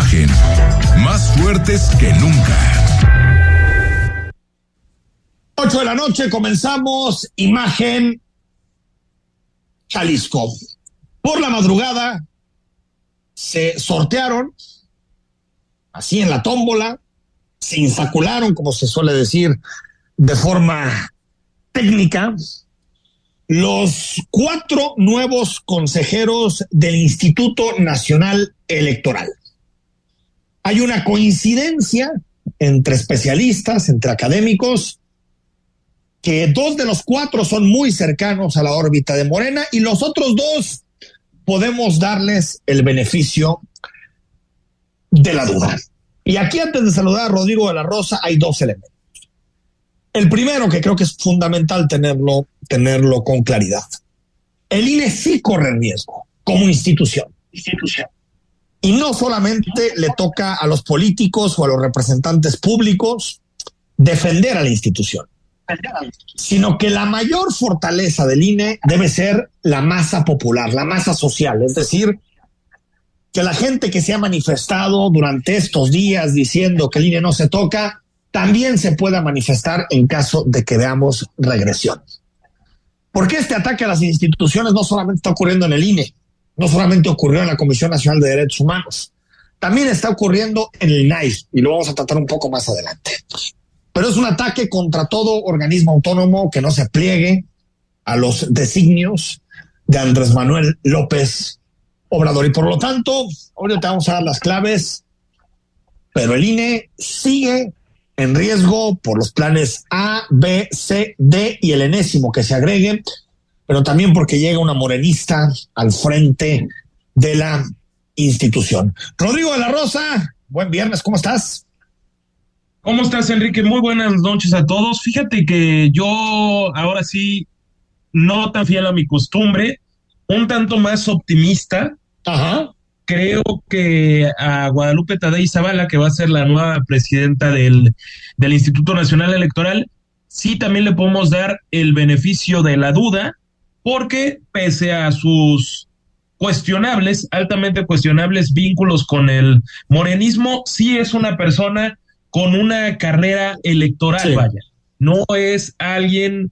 Imagen. Más fuertes que nunca. 8 de la noche comenzamos Imagen Jalisco. Por la madrugada se sortearon, así en la tómbola, se insacularon, como se suele decir, de forma técnica, los cuatro nuevos consejeros del Instituto Nacional Electoral. Hay una coincidencia entre especialistas, entre académicos, que dos de los cuatro son muy cercanos a la órbita de Morena y los otros dos podemos darles el beneficio de la duda. Y aquí antes de saludar a Rodrigo de la Rosa hay dos elementos. El primero que creo que es fundamental tenerlo, tenerlo con claridad. El INE sí corre riesgo como institución. institución. Y no solamente le toca a los políticos o a los representantes públicos defender a la institución, sino que la mayor fortaleza del INE debe ser la masa popular, la masa social, es decir, que la gente que se ha manifestado durante estos días diciendo que el INE no se toca, también se pueda manifestar en caso de que veamos regresión. Porque este ataque a las instituciones no solamente está ocurriendo en el INE, no solamente ocurrió en la Comisión Nacional de Derechos Humanos, también está ocurriendo en el INAI y lo vamos a tratar un poco más adelante. Pero es un ataque contra todo organismo autónomo que no se pliegue a los designios de Andrés Manuel López Obrador. Y por lo tanto, ahorita te vamos a dar las claves, pero el INE sigue en riesgo por los planes A, B, C, D y el enésimo que se agregue, pero también porque llega una morenista al frente de la institución. Rodrigo de la Rosa, buen viernes, ¿cómo estás? ¿Cómo estás, Enrique? Muy buenas noches a todos. Fíjate que yo ahora sí, no tan fiel a mi costumbre, un tanto más optimista. Ajá creo que a Guadalupe Tadei Zavala, que va a ser la nueva presidenta del, del Instituto Nacional Electoral, sí también le podemos dar el beneficio de la duda, porque pese a sus cuestionables, altamente cuestionables vínculos con el morenismo, sí es una persona con una carrera electoral, sí. vaya. No es alguien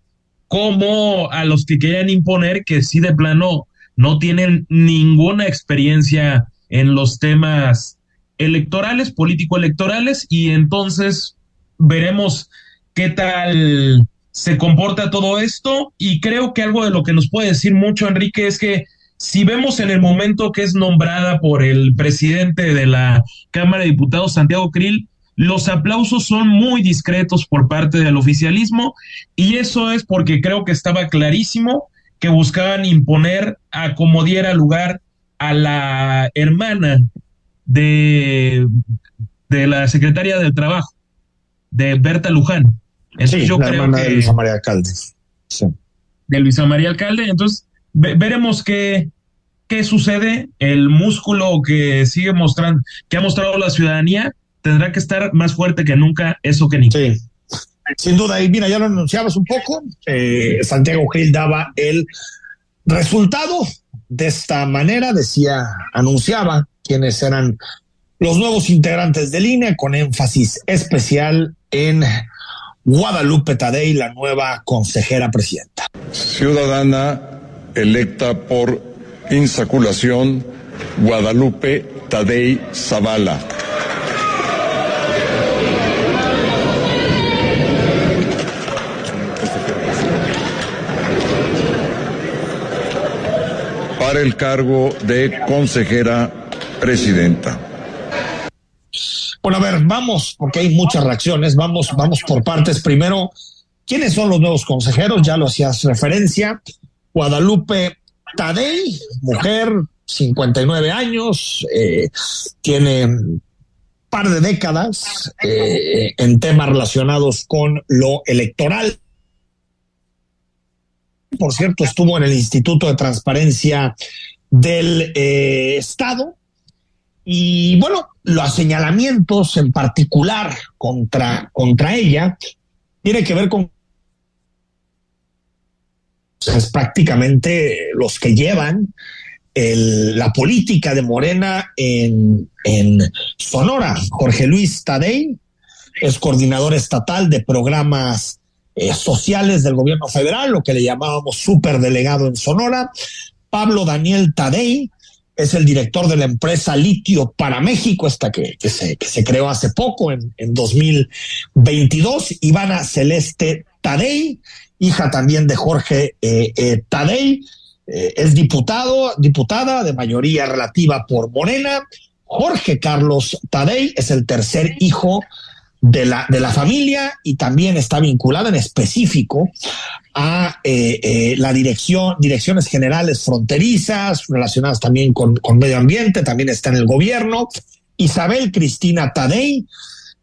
como a los que querían imponer que sí de plano no tienen ninguna experiencia en los temas electorales, político-electorales, y entonces veremos qué tal se comporta todo esto. Y creo que algo de lo que nos puede decir mucho, Enrique, es que si vemos en el momento que es nombrada por el presidente de la Cámara de Diputados, Santiago Krill, los aplausos son muy discretos por parte del oficialismo y eso es porque creo que estaba clarísimo que buscaban imponer a como diera lugar a la hermana de, de la secretaria del Trabajo, de Berta Luján. Sí, yo la creo hermana que, de Luisa María Alcalde. Sí. De Luisa María Alcalde. Entonces, ve, veremos qué, qué sucede. El músculo que sigue mostrando, que ha mostrado la ciudadanía, tendrá que estar más fuerte que nunca, eso que ni. Sí. Sin duda, y mira, ya lo anunciabas un poco, eh, Santiago Gil daba el resultado de esta manera, decía, anunciaba quiénes eran los nuevos integrantes del INE, con énfasis especial en Guadalupe Tadei, la nueva consejera presidenta. Ciudadana electa por insaculación, Guadalupe Tadei Zavala. para el cargo de consejera presidenta. Bueno, a ver, vamos, porque hay muchas reacciones, vamos, vamos por partes. Primero, ¿quiénes son los nuevos consejeros? Ya lo hacías referencia. Guadalupe Tadei, mujer, 59 años, eh, tiene par de décadas eh, en temas relacionados con lo electoral. Por cierto, estuvo en el Instituto de Transparencia del eh, Estado. Y bueno, los señalamientos en particular contra, contra ella tiene que ver con es prácticamente los que llevan la política de Morena en, en Sonora. Jorge Luis Tadei es coordinador estatal de programas eh, sociales del gobierno federal, lo que le llamábamos superdelegado en Sonora. Pablo Daniel Tadei es el director de la empresa Litio para México, esta que, que, se, que se creó hace poco, en, en 2022. Ivana Celeste Tadei, hija también de Jorge eh, eh, Tadei, eh, es diputado, diputada de mayoría relativa por Morena. Jorge Carlos Tadei es el tercer hijo la, de la familia y también está vinculada en específico a eh, eh, la dirección, direcciones generales fronterizas, relacionadas también con, con, medio ambiente, también está en el gobierno. Isabel Cristina Tadei,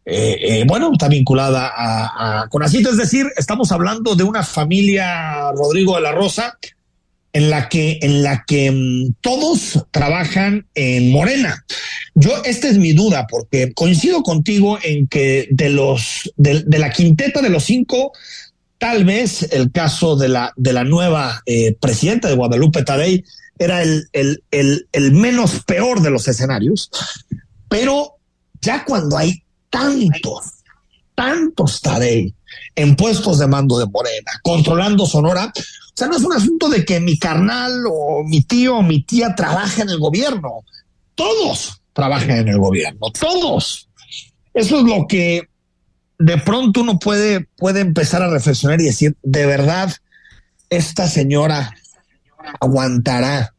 eh, bueno, está vinculada a, a es decir, estamos hablando de una familia, Rodrigo de la Rosa, en la que, en la que um, todos trabajan en Morena. Yo, esta es mi duda, porque coincido contigo en que de los, de, de la quinteta de los cinco, tal vez el caso de la, de la nueva eh, presidenta de Guadalupe Tadei era el, el, el, el menos peor de los escenarios, pero ya cuando hay tantos, tantos Tadei en puestos de mando de Morena, controlando Sonora, o sea, no es un asunto de que mi carnal o mi tío o mi tía trabaje en el gobierno. Todos trabajan en el gobierno, todos. Eso es lo que de pronto uno puede, puede empezar a reflexionar y decir, de verdad, esta señora aguantará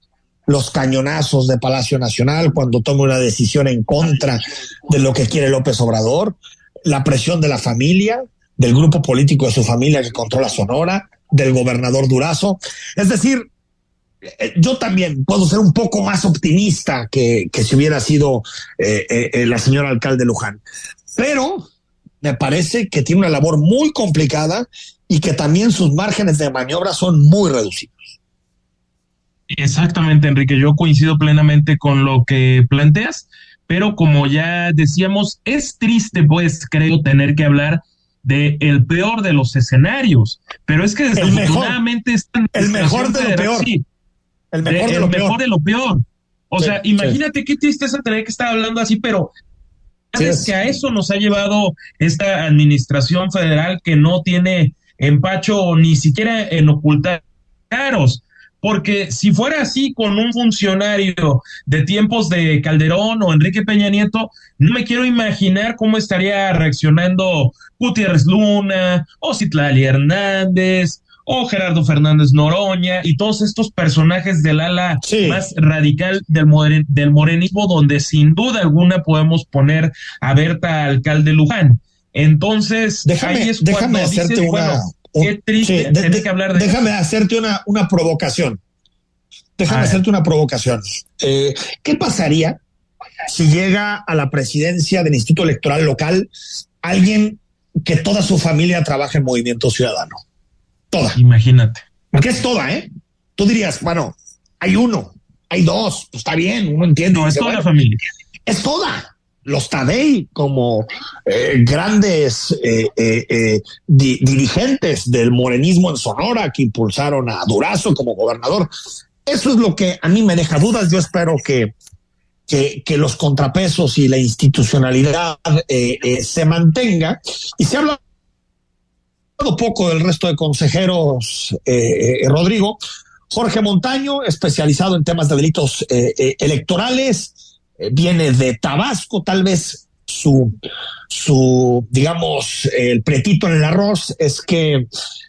los cañonazos de Palacio Nacional cuando tome una decisión en contra de lo que quiere López Obrador, la presión de la familia, del grupo político de su familia que controla Sonora, del gobernador Durazo. Es decir, eh, yo también puedo ser un poco más optimista que, que si hubiera sido eh, eh, la señora alcalde Luján, pero me parece que tiene una labor muy complicada y que también sus márgenes de maniobra son muy reducidos. Exactamente, Enrique, yo coincido plenamente con lo que planteas, pero como ya decíamos, es triste, pues creo, tener que hablar de el peor de los escenarios, pero es que desafortunadamente están el mejor de lo peor. Sí, el mejor, de, de, lo mejor peor. de lo peor. O sí, sea, imagínate sí. qué tristeza tener que estar hablando así, pero es que a eso nos ha llevado esta administración federal que no tiene empacho ni siquiera en ocultar caros. Porque si fuera así con un funcionario de tiempos de Calderón o Enrique Peña Nieto, no me quiero imaginar cómo estaría reaccionando Gutiérrez Luna o Citlali Hernández o Gerardo Fernández Noroña y todos estos personajes del ala sí. más radical del, moren, del morenismo, donde sin duda alguna podemos poner a Berta Alcalde Luján. Entonces, déjame, ahí es déjame hacerte dices, una, bueno, Qué triste sí, de, tener que hablar de Déjame eso. hacerte una, una provocación. Déjame hacerte una provocación. Eh, ¿Qué pasaría si llega a la presidencia del Instituto Electoral Local alguien que toda su familia trabaja en Movimiento Ciudadano? Toda. Imagínate. Porque es toda, ¿eh? Tú dirías, bueno, hay uno, hay dos, pues está bien, uno entiende. No, es toda bueno, la familia. Es toda los Tadei como eh, grandes eh, eh, di dirigentes del morenismo en Sonora que impulsaron a Durazo como gobernador. Eso es lo que a mí me deja dudas. Yo espero que, que, que los contrapesos y la institucionalidad se mantenga. Y se habla poco del resto de consejeros, Rodrigo. Jorge Montaño, especializado en temas de delitos electorales, viene de Tabasco, tal vez su, su digamos, el pretito en el arroz es que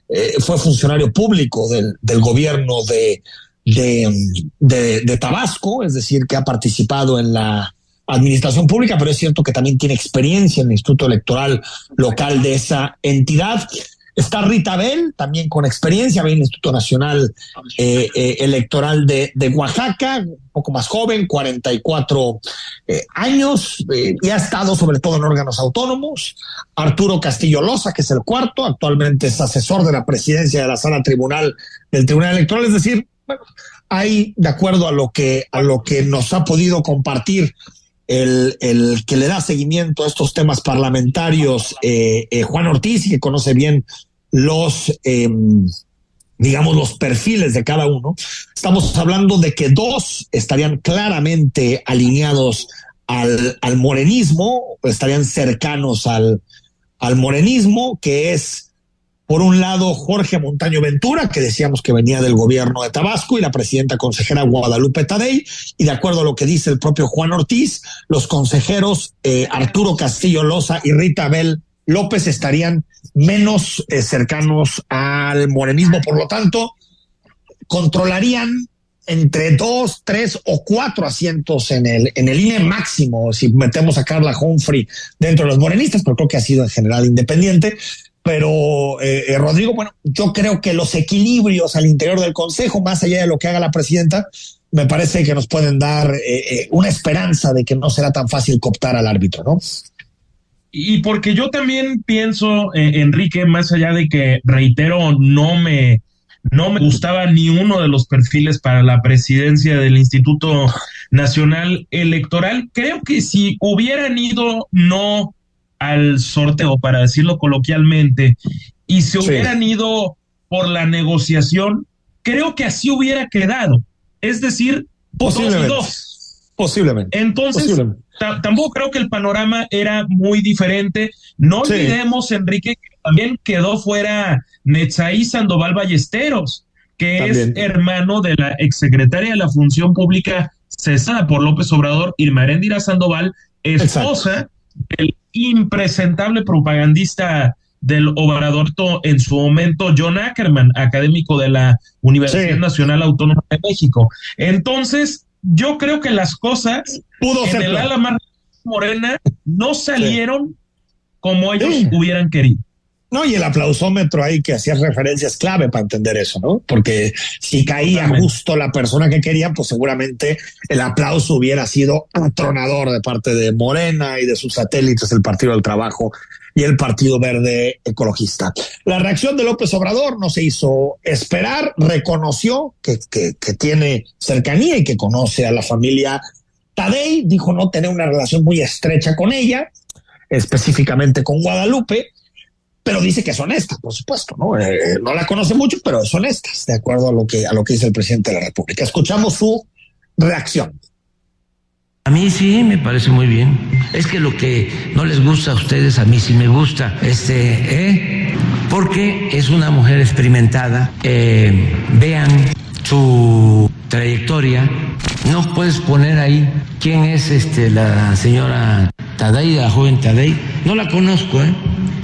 eh, fue funcionario público del, del gobierno de, de, de, Tabasco, es decir, que ha participado en la administración pública, pero es cierto que también tiene experiencia en el Instituto Electoral Local de esa entidad. Está Rita Bell, también con experiencia, en el Instituto Nacional eh, eh, Electoral de, Oaxaca, un poco más joven, 44 eh, años, y ha estado sobre todo en órganos autónomos. Arturo Castillo Loza, que es el cuarto, actualmente es asesor de la presidencia de la sala tribunal del Tribunal Electoral, es decir, bueno, hay, de acuerdo a lo que, a lo que nos ha podido compartir el, el, que le da seguimiento a estos temas parlamentarios, eh, eh, Juan Ortiz, que conoce bien los, eh, digamos, los perfiles de cada uno. Estamos hablando de que dos estarían claramente alineados al, al morenismo, estarían cercanos al, al morenismo, que es por un lado, Jorge Montaño Ventura, que decíamos que venía del gobierno de Tabasco, y la presidenta consejera Guadalupe Tadei. Y de acuerdo a lo que dice el propio Juan Ortiz, los consejeros eh, Arturo Castillo Loza y Rita Abel López estarían menos eh, cercanos al morenismo. Por lo tanto, controlarían entre dos, tres o cuatro asientos en el, en el INE máximo, si metemos a Carla Humphrey dentro de los morenistas, pero creo que ha sido en general independiente. Pero, eh, eh, Rodrigo, bueno, yo creo que los equilibrios al interior del Consejo, más allá de lo que haga la presidenta, me parece que nos pueden dar eh, una esperanza de que no será tan fácil cooptar al árbitro, ¿no? Y porque yo también pienso, Enrique, más allá de que, reitero, no me, no me gustaba ni uno de los perfiles para la presidencia del Instituto Nacional Electoral, creo que si hubieran ido no al sorteo, para decirlo coloquialmente, y se hubieran ido por la negociación, creo que así hubiera quedado. Es decir, posiblemente. Dos Posiblemente. Entonces, tampoco creo que el panorama era muy diferente. No olvidemos, Enrique, que también quedó fuera Netzaí Sandoval Ballesteros, que es hermano de la exsecretaria de la Función Pública cesada por López Obrador, Irma Erendira Sandoval, esposa del impresentable propagandista del Obrador en su momento, John Ackerman, académico de la Universidad Nacional Autónoma de México. Entonces, yo creo que las cosas Pudo en el ala más morena no salieron como ellos hubieran querido. No, y el aplausómetro ahí que hacía referencia es clave para entender eso, ¿no? Porque si caía justo la persona que quería, pues seguramente el aplauso hubiera sido atronador de parte de Morena y de sus satélites, el Partido del Trabajo y el Partido Verde Ecologista. La reacción de López Obrador no se hizo esperar, reconoció que, que, que tiene cercanía y que conoce a la familia Tadei, dijo no tener una relación muy estrecha con ella, específicamente con Guadalupe, pero dice que es honesta, por supuesto, ¿no? Eh, no la conoce mucho, pero es honesta, de acuerdo a lo que a lo que dice el presidente de la República. Escuchamos su reacción. A mí sí me parece muy bien. Es que lo que no les gusta a ustedes, a mí sí me gusta. Este, ¿eh? Porque es una mujer experimentada. Eh, vean su trayectoria. No puedes poner ahí quién es este la señora Tadei, la joven Tadei. No la conozco, ¿eh?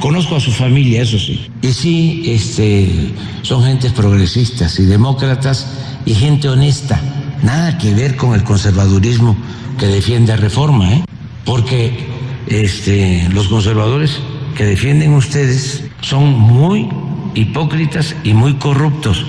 Conozco a su familia, eso sí. Y sí, este, son gentes progresistas y demócratas y gente honesta. Nada que ver con el conservadurismo que defiende reforma, ¿eh? Porque este, los conservadores que defienden ustedes son muy hipócritas y muy corruptos.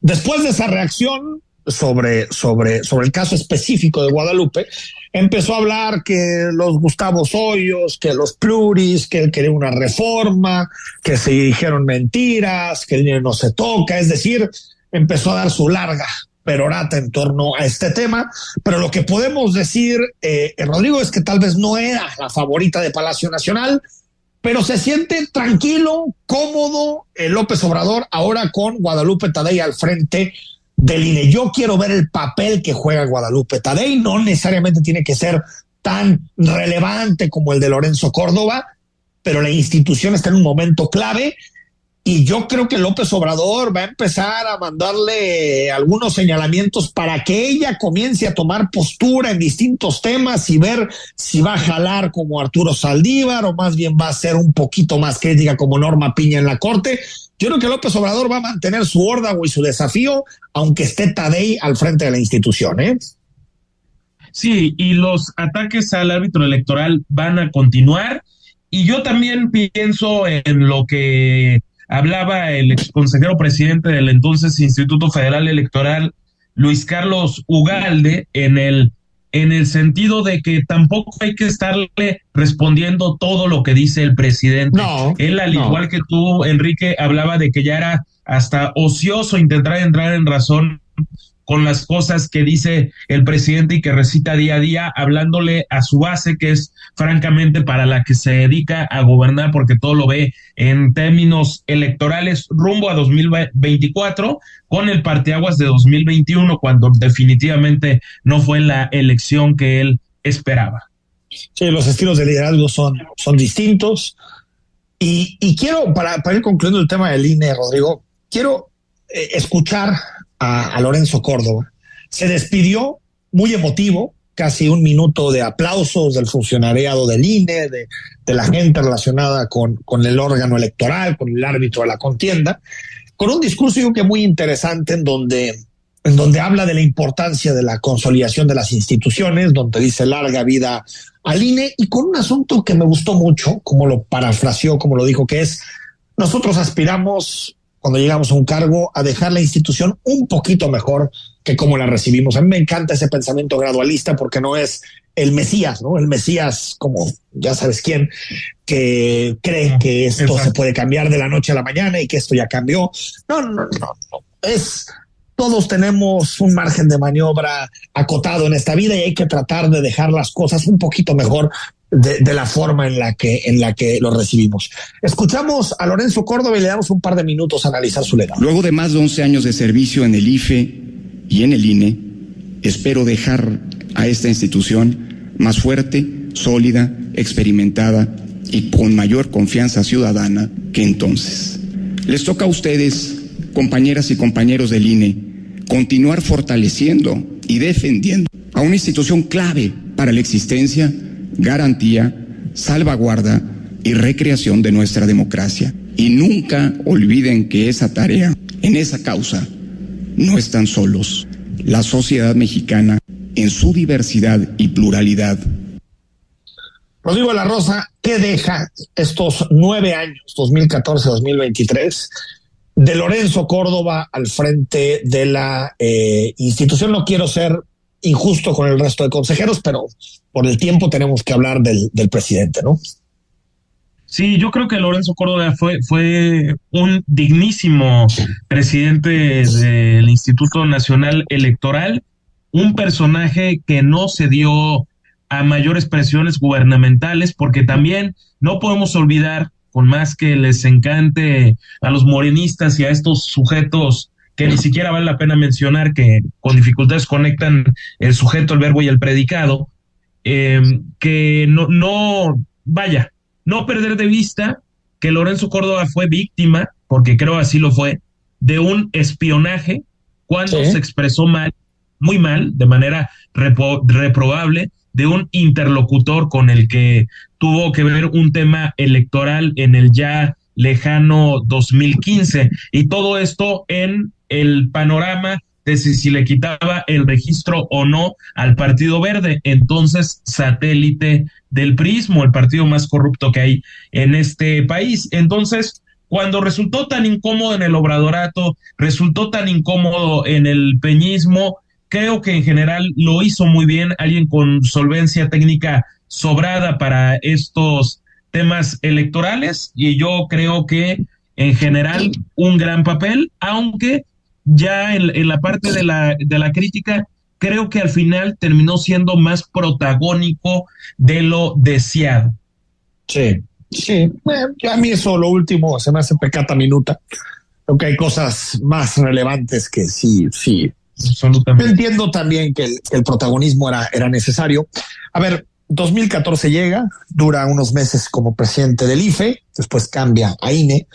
Después de esa reacción, sobre, sobre, sobre el caso específico de Guadalupe, empezó a hablar que los Gustavo Hoyos, que los pluris, que él quería una reforma, que se dijeron mentiras, que el dinero no se toca, es decir, empezó a dar su larga perorata en torno a este tema, pero lo que podemos decir, eh, Rodrigo, es que tal vez no era la favorita de Palacio Nacional, pero se siente tranquilo, cómodo el López Obrador ahora con Guadalupe Tadei al frente del INE. Yo quiero ver el papel que juega Guadalupe Tadei, no necesariamente tiene que ser tan relevante como el de Lorenzo Córdoba, pero la institución está en un momento clave y yo creo que López Obrador va a empezar a mandarle algunos señalamientos para que ella comience a tomar postura en distintos temas y ver si va a jalar como Arturo Saldívar o más bien va a ser un poquito más crítica como Norma Piña en la Corte. Yo creo que López Obrador va a mantener su órdago y su desafío, aunque esté Tadei al frente de la institución, ¿eh? Sí, y los ataques al árbitro electoral van a continuar. Y yo también pienso en lo que hablaba el ex consejero presidente del entonces Instituto Federal Electoral, Luis Carlos Ugalde, en el en el sentido de que tampoco hay que estarle respondiendo todo lo que dice el presidente. No, Él, al igual que tú, Enrique, hablaba de que ya era hasta ocioso intentar entrar en razón con las cosas que dice el presidente y que recita día a día, hablándole a su base, que es francamente para la que se dedica a gobernar, porque todo lo ve en términos electorales rumbo a 2024, con el parteaguas de 2021, cuando definitivamente no fue la elección que él esperaba. Sí, los estilos de liderazgo son, son distintos. Y, y quiero, para, para ir concluyendo el tema del INE, Rodrigo, quiero eh, escuchar a, Lorenzo Córdoba. Se despidió muy emotivo, casi un minuto de aplausos del funcionariado del INE, de, la gente relacionada con, con, el órgano electoral, con el árbitro de la contienda, con un discurso yo que muy interesante en donde, en donde habla de la importancia de la consolidación de las instituciones, donde dice larga vida al INE y con un asunto que me gustó mucho, como lo parafraseó, como lo dijo, que es nosotros aspiramos cuando llegamos a un cargo, a dejar la institución un poquito mejor que como la recibimos. A mí me encanta ese pensamiento gradualista porque no es el Mesías, ¿no? El Mesías, como ya sabes quién, que cree que esto se puede cambiar de la noche a la mañana y que esto ya cambió. No, no, no, no. Es, todos tenemos un margen de maniobra acotado en esta vida y hay que tratar de dejar las cosas un poquito mejor de, la forma en la que en la que lo recibimos. Escuchamos a Lorenzo Córdoba y le damos un par de minutos a analizar su legado. Luego de más de 11 años de servicio en el IFE y en el INE, espero dejar a esta institución más fuerte, sólida, experimentada y con mayor confianza ciudadana que entonces. Les toca a ustedes, compañeras y compañeros del INE, continuar fortaleciendo y defendiendo a una institución clave para la existencia garantía, salvaguarda y recreación de nuestra democracia. Y nunca olviden que esa tarea, en esa causa, no están solos. La sociedad mexicana, en su diversidad y pluralidad. Rodrigo de la Rosa, ¿qué deja estos nueve años, 2014-2023, de Lorenzo Córdoba al frente de la eh, institución? No quiero ser injusto con el resto de consejeros, pero por el tiempo tenemos que hablar del, presidente, ¿no? Sí, yo creo que Lorenzo Córdoba fue, fue un dignísimo presidente del Instituto Nacional Electoral, un personaje que no se dio a mayores presiones gubernamentales, porque también no podemos olvidar, con más que les encante a los morenistas y a estos sujetos que ni siquiera vale la pena mencionar que con dificultades conectan el sujeto, el verbo y el predicado, eh, que no, no, vaya, no perder de vista que Lorenzo Córdoba fue víctima, porque creo así lo fue, de un espionaje cuando se expresó mal, muy mal, de manera reprobable, de un interlocutor con el que tuvo que ver un tema electoral en el ya lejano 2015 y todo esto en el panorama de si, le quitaba el registro o no al Partido Verde, entonces satélite del prismo, el partido más corrupto que hay en este país. Entonces, cuando resultó tan incómodo en el obradorato, resultó tan incómodo en el peñismo, creo que en general lo hizo muy bien, alguien con solvencia técnica sobrada para estos temas electorales y yo creo que en general un gran papel, aunque ya en, la parte de la, de la crítica, creo que al final terminó siendo más protagónico de lo deseado. Sí, sí. a mí eso, lo último, se me hace pecata minuta. Creo que hay cosas más relevantes que sí, sí. Absolutamente. Entiendo también que el, protagonismo era, era necesario. A ver, 2014 llega, dura unos meses como presidente del IFE, después cambia a INE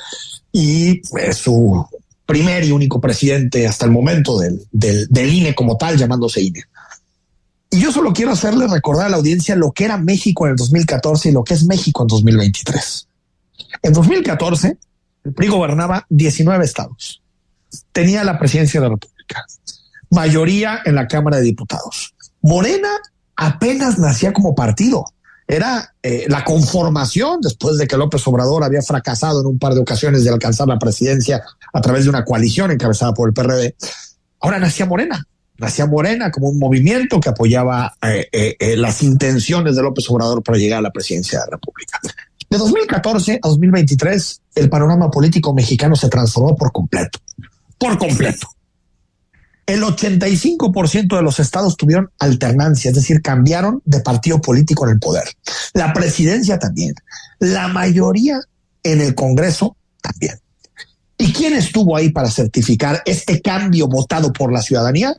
y eh, su primer y único presidente hasta el momento del, del, INE como tal, llamándose INE. Y yo solo quiero hacerle recordar a la audiencia lo que era México en el 2014 y lo que es México en 2023. En 2014, el PRI gobernaba 19 estados. Tenía la presidencia de la República. Mayoría en la Cámara de Diputados. Morena apenas nacía como partido. Era eh, la conformación después de que López Obrador había fracasado en un par de ocasiones de alcanzar la presidencia a través de una coalición encabezada por el PRD. Ahora nacía Morena, nacía Morena como un movimiento que apoyaba eh, eh, las intenciones de López Obrador para llegar a la presidencia de la República. De 2014 a 2023, el panorama político mexicano se transformó por completo, por completo. El 85% de los estados tuvieron alternancia, es decir, cambiaron de partido político en el poder. La presidencia también. La mayoría en el Congreso también. ¿Y quién estuvo ahí para certificar este cambio votado por la ciudadanía?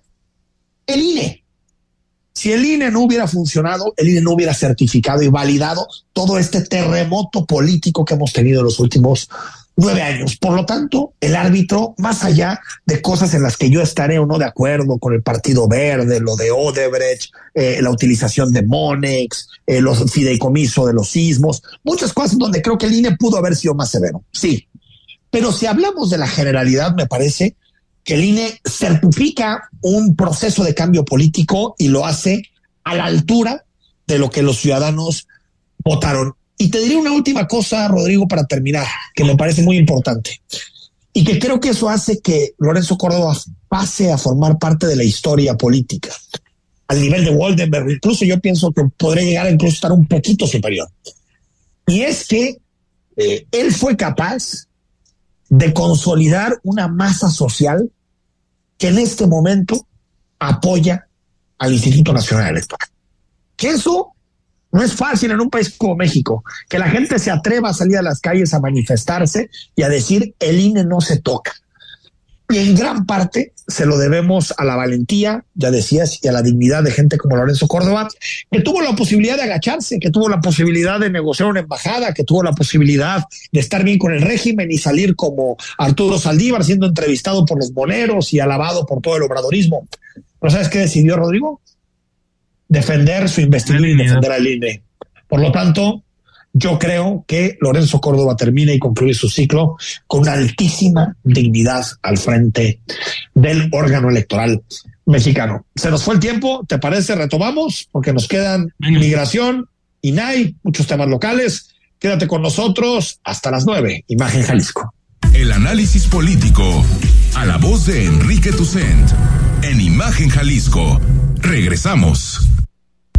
El INE. Si el INE no hubiera funcionado, el INE no hubiera certificado y validado todo este terremoto político que hemos tenido en los últimos nueve años. Por lo tanto, el árbitro, más allá de cosas en las que yo estaré o no de acuerdo con el Partido Verde, lo de Odebrecht, eh, la utilización de Monex, eh, los fideicomisos de los sismos, muchas cosas donde creo que el INE pudo haber sido más severo. Sí. Pero si hablamos de la generalidad, me parece que el INE certifica un proceso de cambio político y lo hace a la altura de lo que los ciudadanos votaron. Y te diré una última cosa, Rodrigo, para terminar, que me parece muy importante. Y que creo que eso hace que Lorenzo Córdoba pase a formar parte de la historia política. Al nivel de Waldenberg, incluso yo pienso que podría llegar a incluso estar un poquito superior. Y es que eh, él fue capaz de consolidar una masa social que en este momento apoya al Instituto Nacional Electoral. Que eso no es fácil en un país como México, que la gente se atreva a salir a las calles a manifestarse y a decir el INE no se toca. Y en gran parte se lo debemos a la valentía, ya decías, y a la dignidad de gente como Lorenzo Córdoba, que tuvo la posibilidad de agacharse, que tuvo la posibilidad de negociar una embajada, que tuvo la posibilidad de estar bien con el régimen y salir como Arturo Saldívar siendo entrevistado por los boleros y alabado por todo el obradorismo. ¿Pero sabes qué decidió Rodrigo? Defender su investigación y defender al INE. Por lo tanto, yo creo que Lorenzo Córdoba termina y concluye su ciclo con una altísima dignidad al frente del órgano electoral mexicano. Se nos fue el tiempo, ¿te parece? Retomamos porque nos quedan migración, INAI, muchos temas locales. Quédate con nosotros hasta las nueve. Imagen Jalisco. El análisis político a la voz de Enrique Tucent en Imagen Jalisco. Regresamos.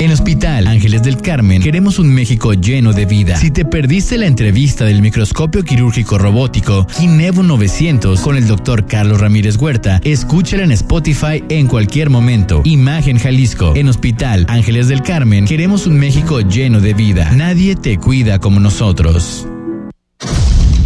En Hospital Ángeles del Carmen queremos un México lleno de vida. Si te perdiste la entrevista del microscopio quirúrgico robótico Kinevo 900 con el doctor Carlos Ramírez Huerta, escúchala en Spotify en cualquier momento. Imagen Jalisco. En Hospital Ángeles del Carmen queremos un México lleno de vida. Nadie te cuida como nosotros.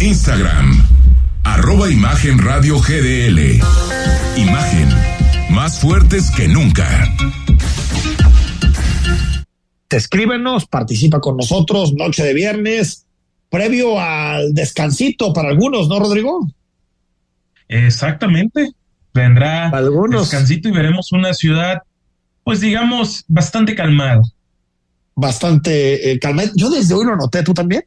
Instagram, arroba Imagen Radio GDL. Imagen, más fuertes que nunca. Escríbenos, participa con nosotros, noche de viernes, previo al descansito para algunos, ¿no, Rodrigo? Exactamente. Vendrá Algunos. descansito y veremos una ciudad, pues digamos, bastante calmada. Bastante eh, calma. Yo desde hoy lo noté, ¿tú también?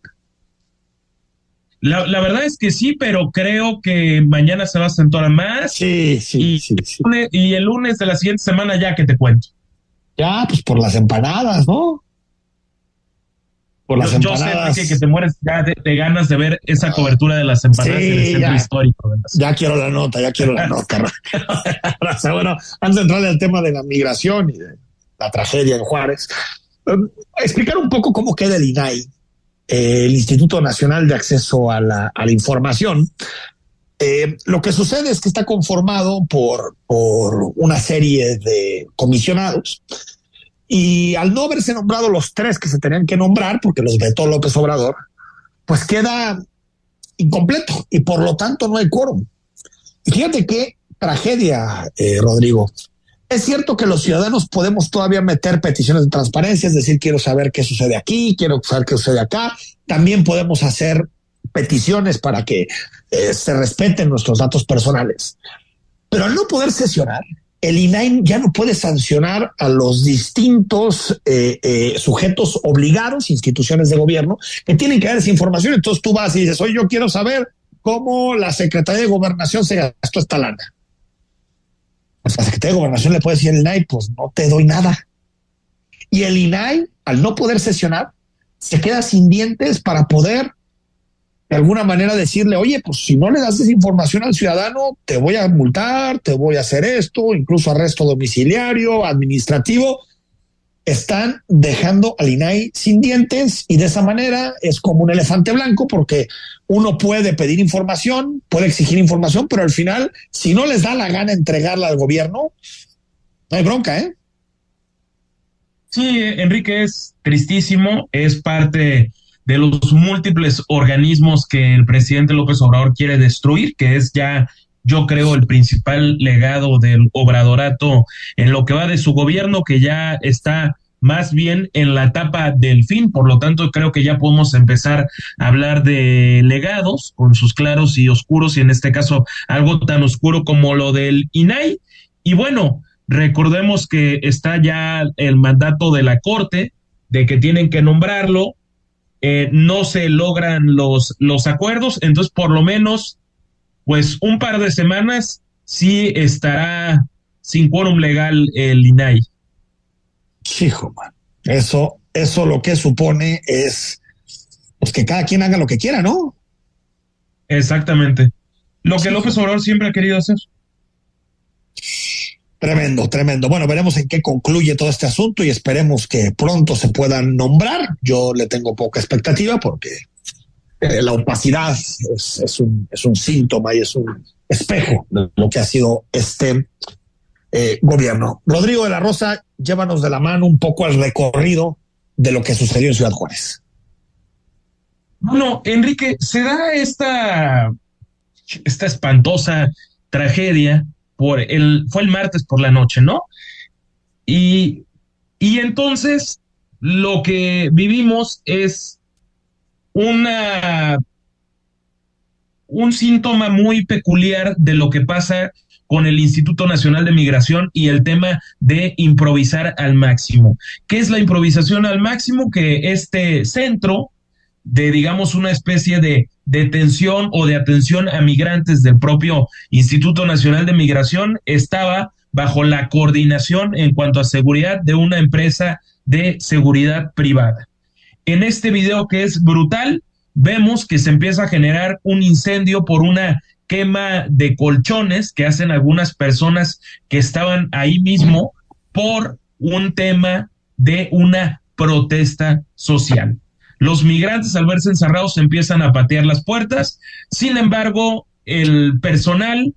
La, la verdad es que sí, pero creo que mañana se va a acentuar más. Sí, sí, y, sí, sí. y el lunes de la siguiente semana ya que te cuento. Ya, pues por las empanadas, ¿no? por las yo, empanadas. Yo sé que, te mueres ya de, ganas de ver esa cobertura de las empanadas en el centro histórico. Ya quiero la nota, ya quiero la nota. bueno, antes de entrarle al tema de la migración y de la tragedia en Juárez, um, explicar un poco cómo queda el INAI, eh, el Instituto Nacional de Acceso a la, a la Información. Eh, lo que sucede es que está conformado por, por una serie de comisionados y al no haberse nombrado los tres que se tenían que nombrar, porque los vetó López Obrador, pues queda incompleto y por lo tanto no hay quórum. Y fíjate qué tragedia, eh, Rodrigo. Es cierto que los ciudadanos podemos todavía meter peticiones de transparencia, es decir, quiero saber qué sucede aquí, quiero saber qué sucede acá. También podemos hacer peticiones para que eh, se respeten nuestros datos personales. Pero al no poder sesionar, el INAI ya no puede sancionar a los distintos eh, eh, sujetos obligados, instituciones de gobierno, que tienen que dar esa información. Entonces tú vas y dices, oye, yo quiero saber cómo la Secretaría de Gobernación se gastó esta lana. Pues la Secretaría de Gobernación le puede decir al INAI, pues no te doy nada. Y el INAI, al no poder sesionar, se queda sin dientes para poder de alguna manera decirle, oye, pues si no le das esa información al ciudadano, te voy a multar, te voy a hacer esto, incluso arresto domiciliario, administrativo. Están dejando al INAI sin dientes y de esa manera es como un elefante blanco porque uno puede pedir información, puede exigir información, pero al final, si no les da la gana entregarla al gobierno, no hay bronca, ¿eh? Sí, Enrique, es tristísimo, es parte de los múltiples organismos que el presidente López Obrador quiere destruir, que es ya, yo creo, el principal legado del obradorato en lo que va de su gobierno, que ya está más bien en la etapa del fin, por lo tanto creo que ya podemos empezar a hablar de legados con sus claros y oscuros y en este caso algo tan oscuro como lo del INAI. Y bueno, recordemos que está ya el mandato de la Corte de que tienen que nombrarlo, eh, no se logran los, los acuerdos, entonces por lo menos, pues un par de semanas sí estará sin quórum legal el INAI. Hijo, man. Eso, eso lo que supone es pues que cada quien haga lo que quiera, ¿no? Exactamente. Lo que López Obrador siempre ha querido hacer. Tremendo, tremendo. Bueno, veremos en qué concluye todo este asunto y esperemos que pronto se puedan nombrar. Yo le tengo poca expectativa porque eh, la opacidad es, un, síntoma y es un espejo de lo que ha sido este eh, gobierno. Rodrigo de la Rosa, llévanos de la mano un poco al recorrido de lo que sucedió en Ciudad Juárez. Bueno, Enrique, se da esta, esta espantosa tragedia por el, fue el martes por la noche, ¿no? Y, y entonces lo que vivimos es una un síntoma muy peculiar de lo que pasa con el Instituto Nacional de Migración y el tema de improvisar al máximo. ¿Qué es la improvisación al máximo? Que este centro de, digamos, una especie de detención o de atención a migrantes del propio Instituto Nacional de Migración estaba bajo la coordinación en cuanto a seguridad de una empresa de seguridad privada. En este video que es brutal, vemos que se empieza a generar un incendio por una quema de colchones que hacen algunas personas que estaban ahí mismo por un tema de una protesta social. Los migrantes al verse encerrados empiezan a patear las puertas, sin embargo, el personal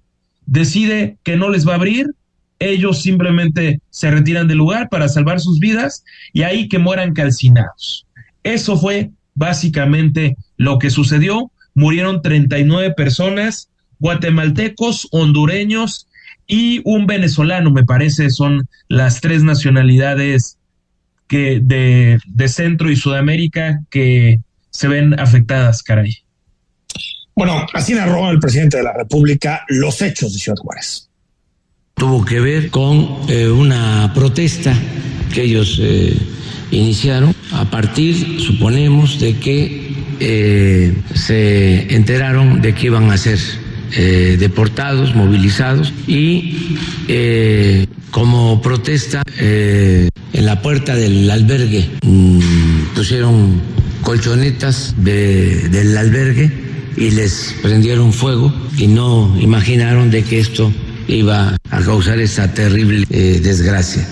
decide que no les va a abrir, ellos simplemente se retiran del lugar para salvar sus vidas y ahí que mueran calcinados. Eso fue básicamente lo que sucedió. Murieron 39 personas, guatemaltecos, hondureños y un venezolano, me parece, son las tres nacionalidades que de, de Centro y Sudamérica que se ven afectadas, caray. Bueno, así narró el presidente de la República los hechos de Ciudad Juárez. Tuvo que ver con eh, una protesta que ellos eh, iniciaron a partir, suponemos, de que eh, se enteraron de que iban a ser deportados, movilizados y como protesta en la puerta del albergue mm, pusieron colchonetas del albergue y les prendieron fuego y no imaginaron de que esto iba a causar esa terrible eh, desgracia.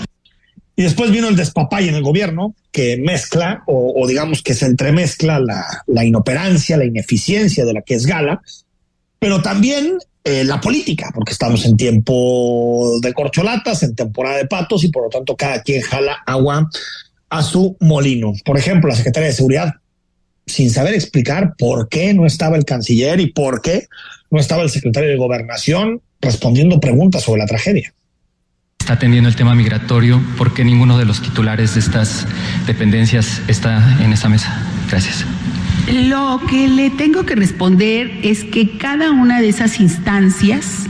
Y después vino el despapay en el gobierno, que mezcla, o, digamos que se entremezcla la, inoperancia, la ineficiencia de la que es Gala, pero también eh, la política, porque estamos en tiempo de corcholatas, en temporada de patos, y por lo tanto cada quien jala agua a su molino. Por ejemplo, la Secretaría de Seguridad, sin saber explicar por qué no estaba el canciller y por qué no estaba el secretario de Gobernación respondiendo preguntas sobre la tragedia está atendiendo el tema migratorio, ¿por qué ninguno de los titulares de estas dependencias está en esa mesa? Gracias. Lo que le tengo que responder es que cada una de esas instancias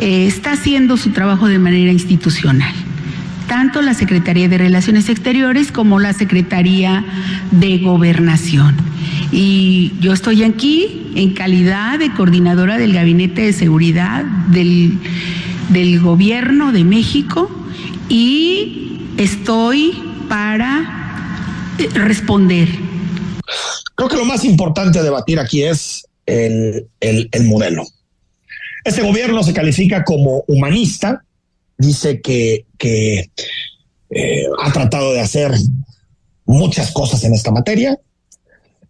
eh, está haciendo su trabajo de manera institucional tanto la Secretaría de Relaciones Exteriores como la Secretaría de Gobernación. Y yo estoy aquí en calidad de coordinadora del Gabinete de Seguridad del, del Gobierno de México y estoy para eh, responder. Creo que lo más importante a debatir aquí es el, el, el modelo. Este gobierno se califica como humanista, dice que, que eh, ha tratado de hacer muchas cosas en esta materia.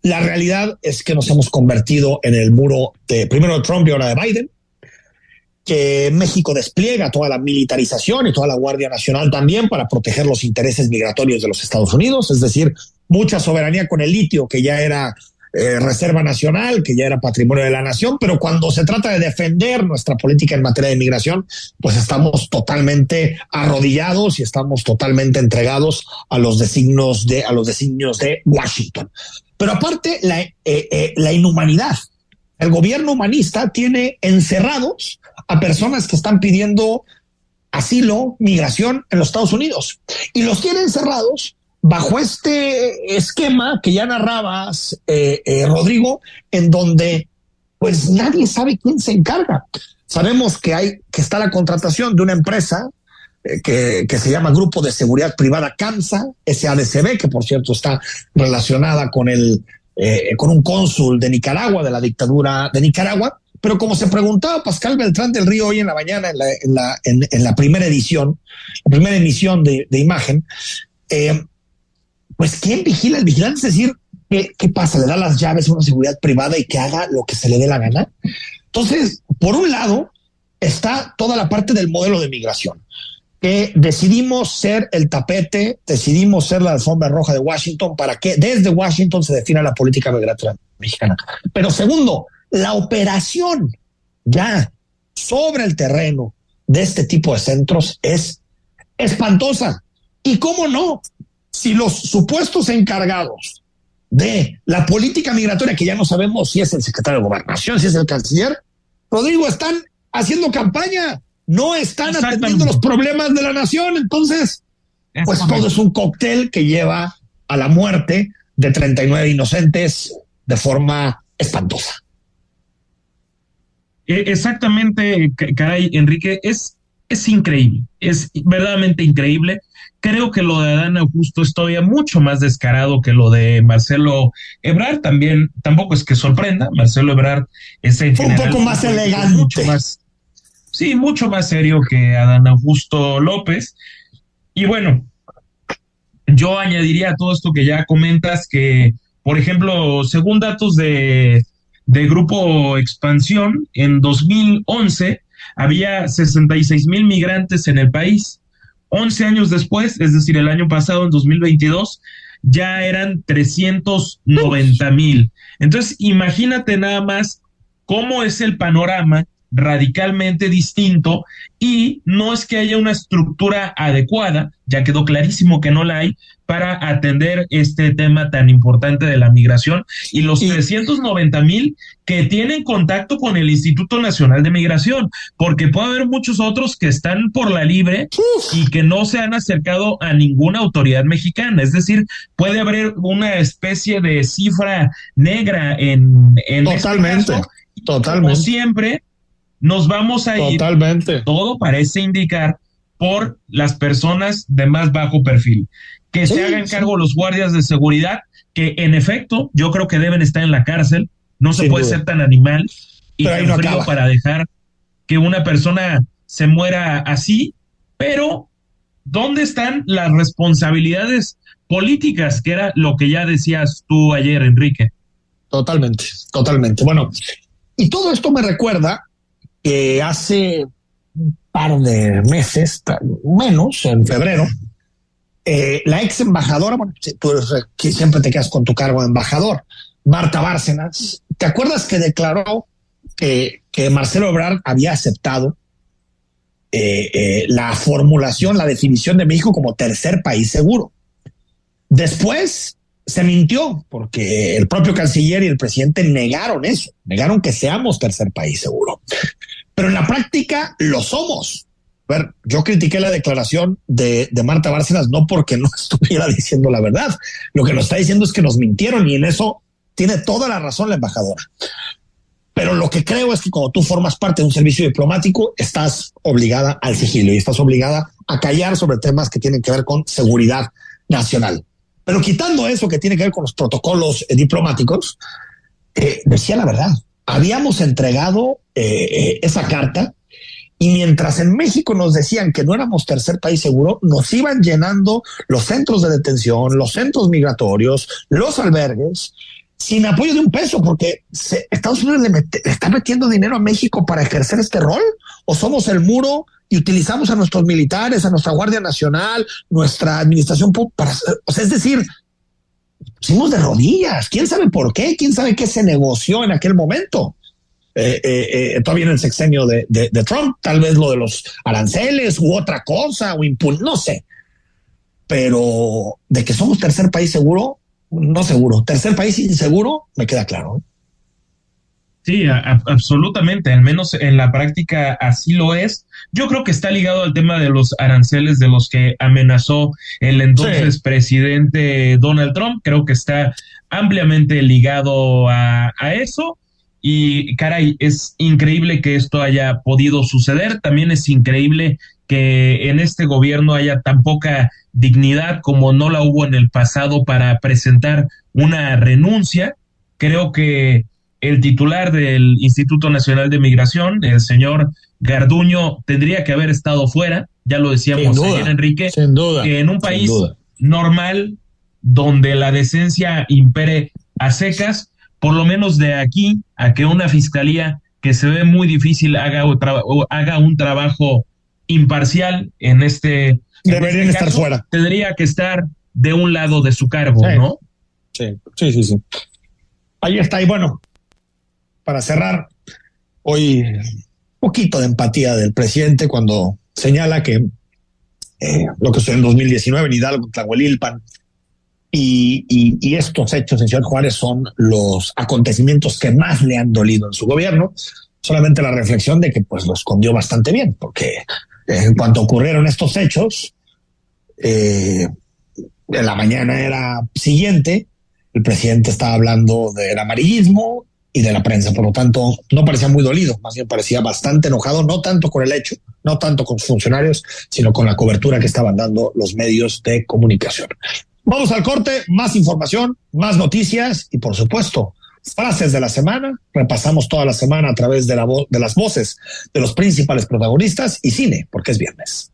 La realidad es que nos hemos convertido en el muro de primero de Trump y ahora de Biden, que México despliega toda la militarización y toda la Guardia Nacional también para proteger los intereses migratorios de los Estados Unidos, es decir, mucha soberanía con el litio que ya era eh, reserva nacional, que ya era patrimonio de la nación, pero cuando se trata de defender nuestra política en materia de migración, pues estamos totalmente arrodillados y estamos totalmente entregados a los designios de, a los designios de Washington. Pero aparte, la, eh, eh, la inhumanidad. El gobierno humanista tiene encerrados a personas que están pidiendo asilo, migración en los Estados Unidos y los tiene encerrados bajo este esquema que ya narrabas, eh, eh, Rodrigo, en donde pues nadie sabe quién se encarga. Sabemos que hay, que está la contratación de una empresa eh, que, se llama Grupo de Seguridad Privada CAMSA, SADCB, que por cierto está relacionada con el, con un cónsul de Nicaragua, de la dictadura de Nicaragua. Pero como se preguntaba Pascal Beltrán del Río hoy en la mañana, en la, en la, primera edición, la primera emisión de, de imagen, eh, pues ¿quién vigila? El vigilante es decir, ¿qué, ¿qué, pasa? ¿Le da las llaves a una seguridad privada y que haga lo que se le dé la gana? Entonces, por un lado, está toda la parte del modelo de migración, que decidimos ser el tapete, decidimos ser la alfombra roja de Washington para que desde Washington se defina la política migratoria mexicana. Pero segundo, la operación ya sobre el terreno de este tipo de centros es espantosa. Y cómo no, si los supuestos encargados de la política migratoria, que ya no sabemos si es el secretario de gobernación, si es el canciller, Rodrigo, están haciendo campaña, no están atendiendo los problemas de la nación. Entonces, pues todo es un cóctel que lleva a la muerte de 39 inocentes de forma espantosa. E, exactamente, caray, Enrique, es, es increíble, es verdaderamente increíble Creo que lo de Adán Augusto es todavía mucho más descarado que lo de Marcelo Ebrard. También, tampoco es que sorprenda. Marcelo Ebrard es en un poco más elegante. Mucho más, sí, mucho más serio que Adán Augusto López. Y bueno, yo añadiría a todo esto que ya comentas que, por ejemplo, según datos de, de Grupo Expansión, en 2011 había 66 mil migrantes en el país 11 años después, es decir, el año pasado, en 2022, ya eran 390 mil. Entonces, imagínate nada más cómo es el panorama radicalmente distinto y no es que haya una estructura adecuada, ya quedó clarísimo que no la hay, para atender este tema tan importante de la migración y los 390 mil que tienen contacto con el Instituto Nacional de Migración, porque puede haber muchos otros que están por la libre y que no se han acercado a ninguna autoridad mexicana. Es decir, puede haber una especie de cifra negra en, en este totalmente, totalmente. Como siempre, nos vamos a ir. Totalmente. Todo parece indicar por las personas de más bajo perfil. Que se hagan cargo los guardias de seguridad, que en efecto yo creo que deben estar en la cárcel. No se puede ser tan animal y tan frío para dejar que una persona se muera así. Pero, ¿dónde están las responsabilidades políticas? Que era lo que ya decías tú ayer, Enrique. Totalmente, totalmente. Bueno, y todo esto me recuerda que hace par de meses, menos, en febrero, eh, la ex embajadora, bueno, tú siempre te quedas con tu cargo de embajador, Marta Bárcenas, ¿te acuerdas que declaró que, que Marcelo Ebrard había aceptado eh, eh, la formulación, la definición de México como tercer país seguro? Después se mintió porque el propio canciller y el presidente negaron eso, negaron que seamos tercer país seguro. Pero en la práctica lo somos. A ver, yo critiqué la declaración de, Marta Bárcenas no porque no estuviera diciendo la verdad. Lo que nos está diciendo es que nos mintieron y en eso tiene toda la razón la embajadora. Pero lo que creo es que cuando tú formas parte de un servicio diplomático, estás obligada al sigilo y estás obligada a callar sobre temas que tienen que ver con seguridad nacional. Pero quitando eso que tiene que ver con los protocolos eh, diplomáticos, eh, decía la verdad. Habíamos entregado eh, esa carta y mientras en México nos decían que no éramos tercer país seguro, nos iban llenando los centros de detención, los centros migratorios, los albergues, sin apoyo de un peso, porque Estados Unidos le, le, está metiendo dinero a México para ejercer este rol, o somos el muro y utilizamos a nuestros militares, a nuestra Guardia Nacional, nuestra administración para, o sea, es decir, pusimos de rodillas. ¿Quién sabe por qué? ¿Quién sabe qué se negoció en aquel momento? Eh, eh, eh, todavía en el sexenio de, Trump, tal vez lo de los aranceles u otra cosa, o impul no sé. Pero de que somos tercer país seguro, no seguro. Tercer país inseguro, me queda claro. Sí, absolutamente, al menos en la práctica así lo es. Yo creo que está ligado al tema de los aranceles de los que amenazó el entonces presidente Donald Trump. Creo que está ampliamente ligado a, a eso. Y caray, es increíble que esto haya podido suceder. También es increíble que en este gobierno haya tan poca dignidad como no la hubo en el pasado para presentar una renuncia. Creo que el titular del Instituto Nacional de Migración, el señor Garduño, tendría que haber estado fuera, ya lo decíamos ayer, Enrique, que en un país normal, donde la decencia impere a secas, por lo menos de aquí a que una fiscalía que se ve muy difícil haga, haga un trabajo imparcial en este... Deberían este estar fuera. Tendría que estar de un lado de su cargo, ¿no? Sí, sí, sí, sí. Ahí está. Y bueno, para cerrar, hoy un poquito de empatía del presidente cuando señala que eh, lo que sucedió en 2019 en Hidalgo, Tlahuelilpan, y, y, y, estos hechos en Ciudad Juárez son los acontecimientos que más le han dolido en su gobierno. Solamente la reflexión de que pues lo escondió bastante bien, porque eh, en cuanto ocurrieron estos hechos, eh, en la mañana era siguiente, el presidente estaba hablando del amarillismo y de la prensa. Por lo tanto, no parecía muy dolido, más bien parecía bastante enojado, no tanto con el hecho, no tanto con sus funcionarios, sino con la cobertura que estaban dando los medios de comunicación. Vamos al corte, más información, más noticias y por supuesto, frases de la semana. Repasamos toda la semana a través de, la de las voces de los principales protagonistas y cine, porque es viernes.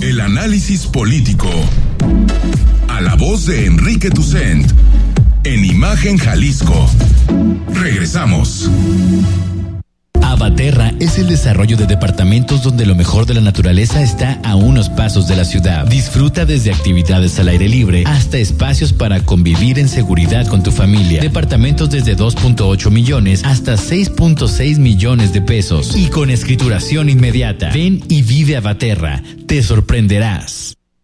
El análisis político. A la voz de Enrique Tucent en Imagen Jalisco. Regresamos. Abaterra es el desarrollo de departamentos donde lo mejor de la naturaleza está a unos pasos de la ciudad. Disfruta desde actividades al aire libre hasta espacios para convivir en seguridad con tu familia. Departamentos desde 2.8 millones hasta 6.6 millones de pesos y con escrituración inmediata. Ven y vive Abaterra. Te sorprenderás.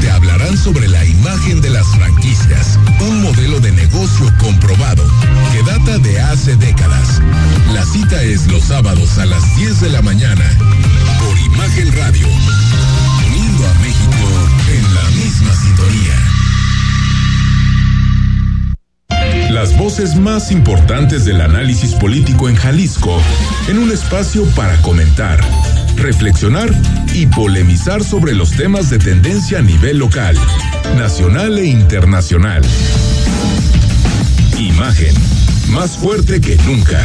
Te hablarán sobre la imagen de las franquicias, un modelo de negocio comprobado que data de hace décadas. La cita es los sábados a las 10 de la mañana por Imagen Radio, uniendo a México en la misma sintonía. Las voces más importantes del análisis político en Jalisco, en un espacio para comentar reflexionar polemizar sobre los temas de tendencia a nivel local, nacional e internacional. Imagen, más fuerte que nunca.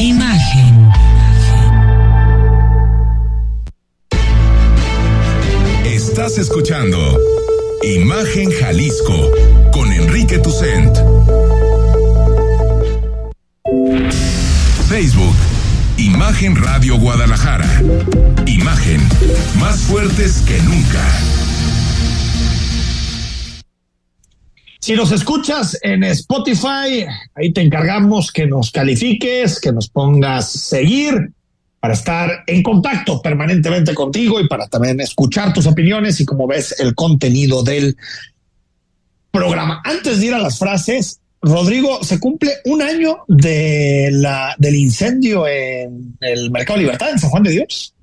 Imagen. Estás escuchando Imagen Jalisco con Enrique Tucent. Facebook, Imagen Radio Guadalajara. Imagen, más fuertes que nunca. Si nos escuchas en Spotify, ahí te encargamos que nos califiques, que nos pongas seguir para estar en contacto permanentemente contigo y para también escuchar tus opiniones y como ves el contenido del programa. Antes de ir a las frases, Rodrigo, se cumple un año de la, del incendio en el Mercado Libertad en San Juan de Dios.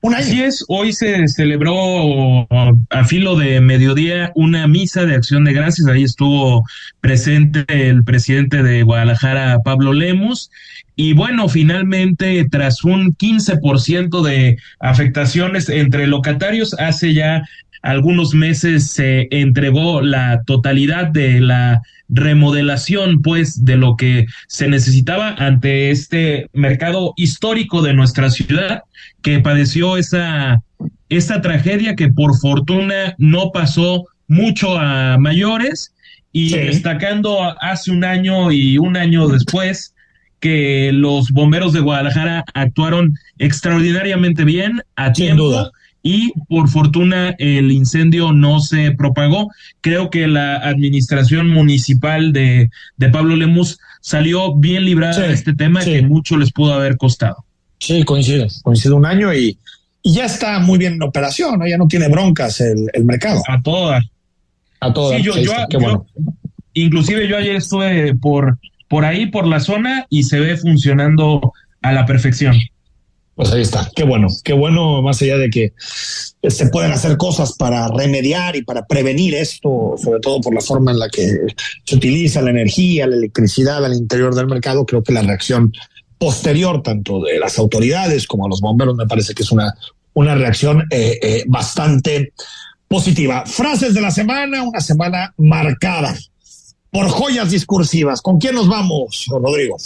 Un año. Así es, hoy se celebró a filo de mediodía una misa de acción de gracias. Ahí estuvo presente el presidente de Guadalajara, Pablo Lemos. Y bueno, finalmente, tras un 15% de afectaciones entre locatarios, hace ya algunos meses se entregó la totalidad de la remodelación, pues, de lo que se necesitaba ante este mercado histórico de nuestra ciudad que padeció esa, esa tragedia que por fortuna no pasó mucho a mayores. Y destacando hace un año y un año después que los bomberos de Guadalajara actuaron extraordinariamente bien a tiempo y por fortuna el incendio no se propagó. Creo que la administración municipal de, de Pablo Lemus salió bien librada de este tema que mucho les pudo haber costado. Sí, coincide, coincide un año y, y ya está muy bien en operación, ¿no? ya no tiene broncas el, el mercado. A todas. A todas. Sí, yo, yo, yo, inclusive yo ayer estuve por, por ahí, por la zona, y se ve funcionando a la perfección. Pues ahí está, qué bueno, qué bueno, más allá de que se pueden hacer cosas para remediar y para prevenir esto, sobre todo por la forma en la que se utiliza la energía, la electricidad al interior del mercado, creo que la reacción posterior, tanto de las autoridades como a los bomberos, me parece que es una, una reacción eh, eh, bastante positiva. Frases de la semana, una semana marcada por joyas discursivas. ¿Con quién nos vamos, Rodrigo?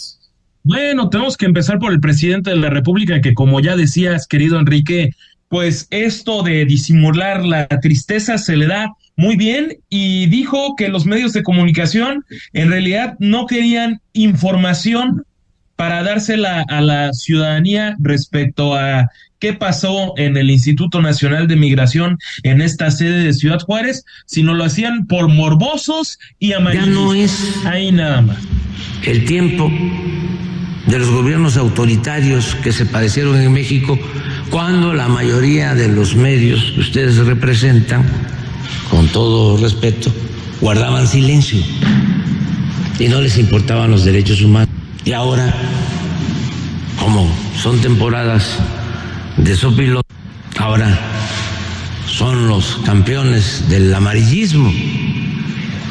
Bueno, tenemos que empezar por el presidente de la República, que como ya decías, querido Enrique, pues esto de disimular la tristeza se le da muy bien y dijo que los medios de comunicación en realidad no querían información para dársela a la ciudadanía respecto a qué pasó en el Instituto Nacional de Migración en esta sede de Ciudad Juárez, sino lo hacían por morbosos y amarillos. Ya no es ahí nada más. El tiempo de los gobiernos autoritarios que se padecieron en México, cuando la mayoría de los medios que ustedes representan, con todo respeto, guardaban silencio y no les importaban los derechos humanos. Y ahora, como son temporadas de sopilo, ahora son los campeones del amarillismo,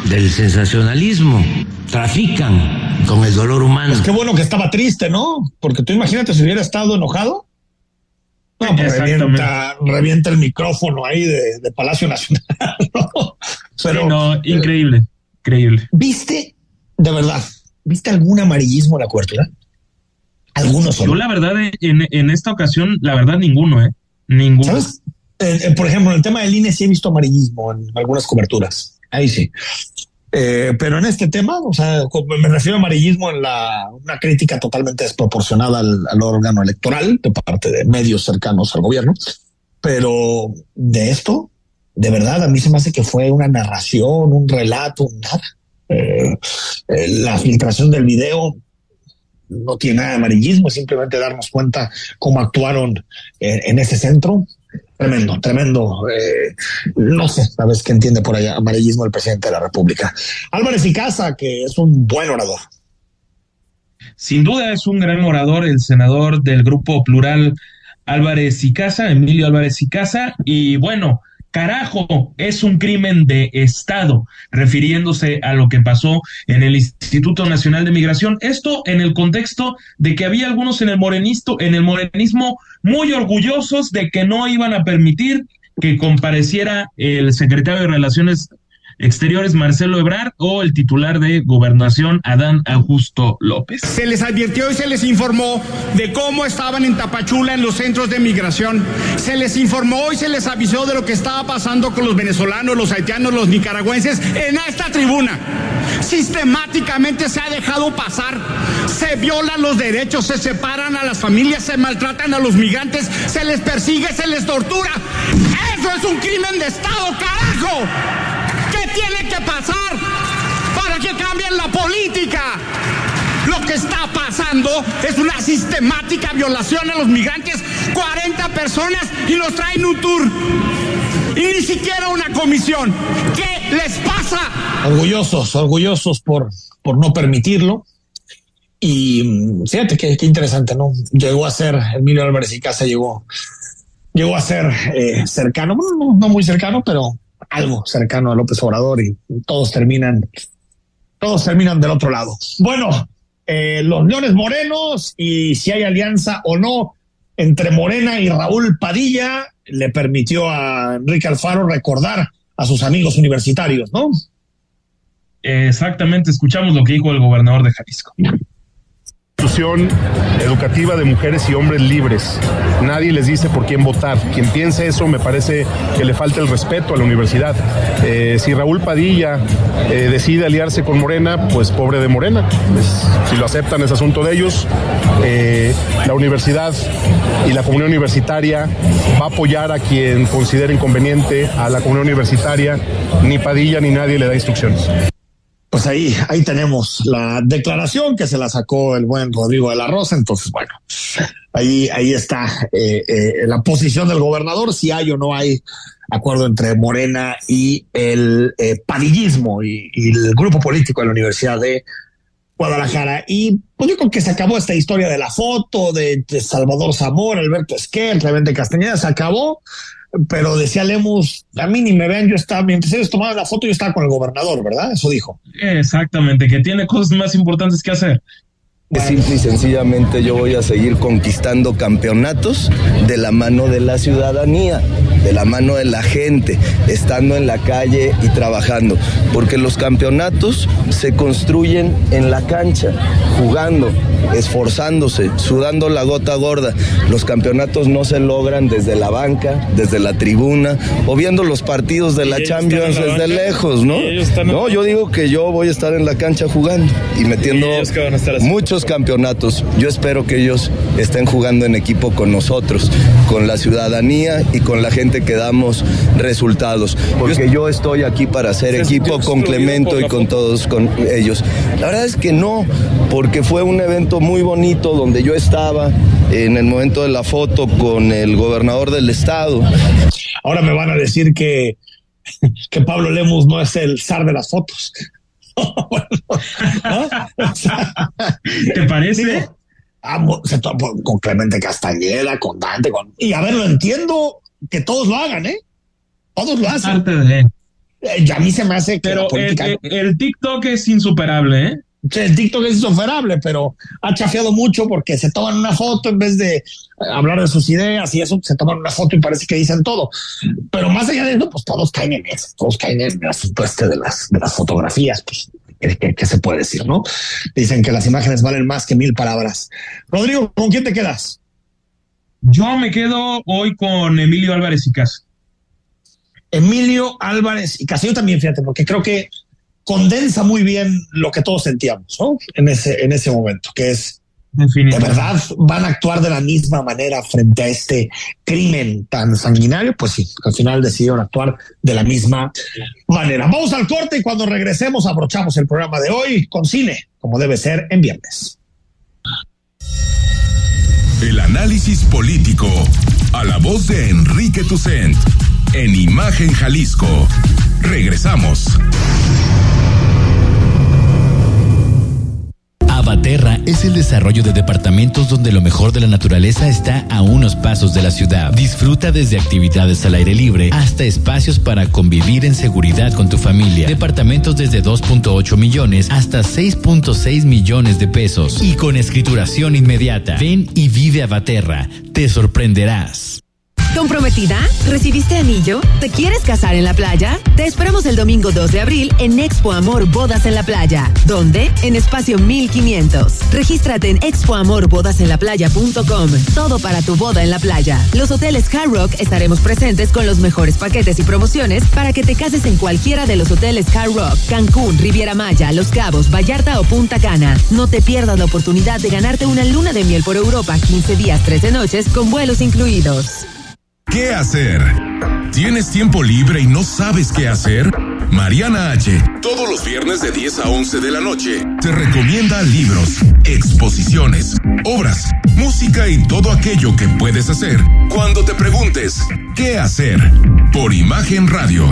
del sensacionalismo, trafican con el dolor humano. Pues qué bueno que estaba triste, ¿no? Porque tú imagínate si hubiera estado enojado. No, pues revienta, revienta, el micrófono ahí de, Palacio Nacional. ¿no? Pero, no, increíble, increíble. ¿Viste, de verdad, viste algún amarillismo en la cobertura? Algunos Yo, la verdad, en, en, esta ocasión, la verdad, ninguno, ¿eh? Ninguno. ¿Sabes? Eh, eh, por ejemplo, en el tema del INE sí he visto amarillismo en algunas coberturas. Ahí sí. Eh, pero en este tema, o sea, me refiero a amarillismo en la una crítica totalmente desproporcionada al, órgano electoral de parte de medios cercanos al gobierno. Pero de esto, de verdad, a mí se me hace que fue una narración, un relato, nada. eh, eh, la filtración del video no tiene nada de amarillismo, simplemente darnos cuenta cómo actuaron en, ese centro. Tremendo, tremendo. Eh, no sé, sabes qué entiende por allá amarillismo el presidente de la República. Álvarez y Casa, que es un buen orador. Sin duda es un gran orador, el senador del grupo plural Álvarez y Casa, Emilio Álvarez y Casa, y bueno, Carajo, es un crimen de Estado, refiriéndose a lo que pasó en el Instituto Nacional de Migración. Esto en el contexto de que había algunos en el morenisto, en el morenismo muy orgullosos de que no iban a permitir que compareciera el secretario de Relaciones Exteriores Marcelo Ebrard o el titular de Gobernación Adán Augusto López. Se les advirtió y se les informó de cómo estaban en Tapachula en los centros de migración. Se les informó y se les avisó de lo que estaba pasando con los venezolanos, los haitianos, los nicaragüenses en esta tribuna. Sistemáticamente se ha dejado pasar, se violan los derechos, se separan a las familias, se maltratan a los migrantes, se les persigue, se les tortura. Eso es un crimen de Estado, carajo tiene que pasar para que cambien la política? Lo que está pasando es una sistemática violación a los migrantes. 40 personas y los traen un tour. Y ni siquiera una comisión. ¿Qué les pasa? Orgullosos, orgullosos por, por no permitirlo. Y mm, fíjate qué, interesante, ¿no? Llegó a ser, Emilio Álvarez y Casa llegó, llegó a ser eh, cercano, no muy cercano, pero algo cercano a López Obrador y todos terminan, todos terminan del otro lado. Bueno, eh, los Leones Morenos y si hay alianza o no entre Morena y Raúl Padilla le permitió a Enrique Alfaro recordar a sus amigos universitarios, ¿no? Exactamente, escuchamos lo que dijo el gobernador de Jalisco educativa de mujeres y hombres libres. Nadie les dice por quién votar. Quien piense eso me parece que le falta el respeto a la universidad. Eh, si Raúl Padilla eh, decide aliarse con Morena, pues pobre de Morena. Pues, si lo aceptan es asunto de ellos. Eh, la universidad y la comunidad universitaria va a apoyar a quien considere inconveniente a la comunidad universitaria. Ni Padilla ni nadie le da instrucciones pues ahí, ahí tenemos la declaración que se la sacó el buen Rodrigo de la Rosa. Entonces, bueno, ahí, ahí está eh, eh, la posición del gobernador, si hay o no hay acuerdo entre Morena y el eh, padillismo y, el grupo político de la Universidad de Guadalajara. Y pues yo creo que se acabó esta historia de la foto de, Salvador Zamora, Alberto Esquer, Clemente Castañeda, se acabó pero decía Lemus, a mí ni me vean, yo estaba, mientras ellos tomaban la foto, yo estaba con el gobernador, ¿verdad? Eso dijo. Exactamente, que tiene cosas más importantes que hacer. Simple y sencillamente yo voy a seguir conquistando campeonatos de la mano de la ciudadanía, de la mano de la gente, estando en la calle y trabajando, porque los campeonatos se construyen en la cancha, jugando, esforzándose, sudando la gota gorda. Los campeonatos no se logran desde la banca, desde la tribuna o viendo los partidos de la Champions desde lejos, ¿no? No, yo digo que yo voy a estar en la cancha jugando y metiendo muchos campeonatos. Yo espero que ellos estén jugando en equipo con nosotros, con la ciudadanía y con la gente que damos resultados. Porque yo estoy aquí para hacer equipo con Clemento y con todos con ellos. La verdad es que no, porque fue un evento muy bonito donde yo estaba en el momento de la foto con el gobernador del estado. Ahora me van a decir que, que Pablo Lemus no es el zar de las fotos. ¿Te parece? con Clemente Castañeda, con Dante, con... y a ver, lo entiendo que todos lo hagan, ¿eh? Todos lo hacen. Eh, ya a mí se me hace que pero el, TikTok es insuperable, ¿eh? El TikTok es insuperable, pero ha chafeado mucho porque se toman una foto en vez de hablar de sus ideas y eso, se toman una foto y parece que dicen todo. Pero más allá de eso, pues todos caen en eso, todos caen en el asunto este de las, de las fotografías, pues, ¿qué, se puede decir, no? Dicen que las imágenes valen más que mil palabras. Rodrigo, ¿con quién te quedas? Yo me quedo hoy con Emilio Álvarez y Casa. Emilio Álvarez y Casa. Yo también, fíjate, porque creo que condensa muy bien lo que todos sentíamos, ¿no? En ese, en ese momento, que es de verdad van a actuar de la misma manera frente a este crimen tan sanguinario, pues sí, al final decidieron actuar de la misma manera. Vamos al corte y cuando regresemos abrochamos el programa de hoy con cine, como debe ser en viernes. El análisis político a la voz de Enrique Tucent en Imagen Jalisco. Regresamos. Abaterra es el desarrollo de departamentos donde lo mejor de la naturaleza está a unos pasos de la ciudad. Disfruta desde actividades al aire libre hasta espacios para convivir en seguridad con tu familia. Departamentos desde 2.8 millones hasta 6.6 millones de pesos y con escrituración inmediata. Ven y vive Abaterra. Te sorprenderás. ¿Comprometida? ¿Recibiste anillo? ¿Te quieres casar en la playa? Te esperamos el domingo 2 de abril en Expo Amor Bodas en la Playa. ¿Dónde? En espacio 1500. Regístrate en expoamorbodasenlaplaya.com. Todo para tu boda en la playa. Los hoteles Hard Rock estaremos presentes con los mejores paquetes y promociones para que te cases en cualquiera de los hoteles Hard Rock, Cancún, Riviera Maya, Los Cabos, Vallarta o Punta Cana. No te pierdas la oportunidad de ganarte una luna de miel por Europa 15 días, 13 noches con vuelos incluidos. ¿Qué hacer? ¿Tienes tiempo libre y no sabes qué hacer? Mariana H. Todos los viernes de 10 a 11 de la noche te recomienda libros, exposiciones, obras, música y todo aquello que puedes hacer cuando te preguntes ¿qué hacer? Por Imagen Radio.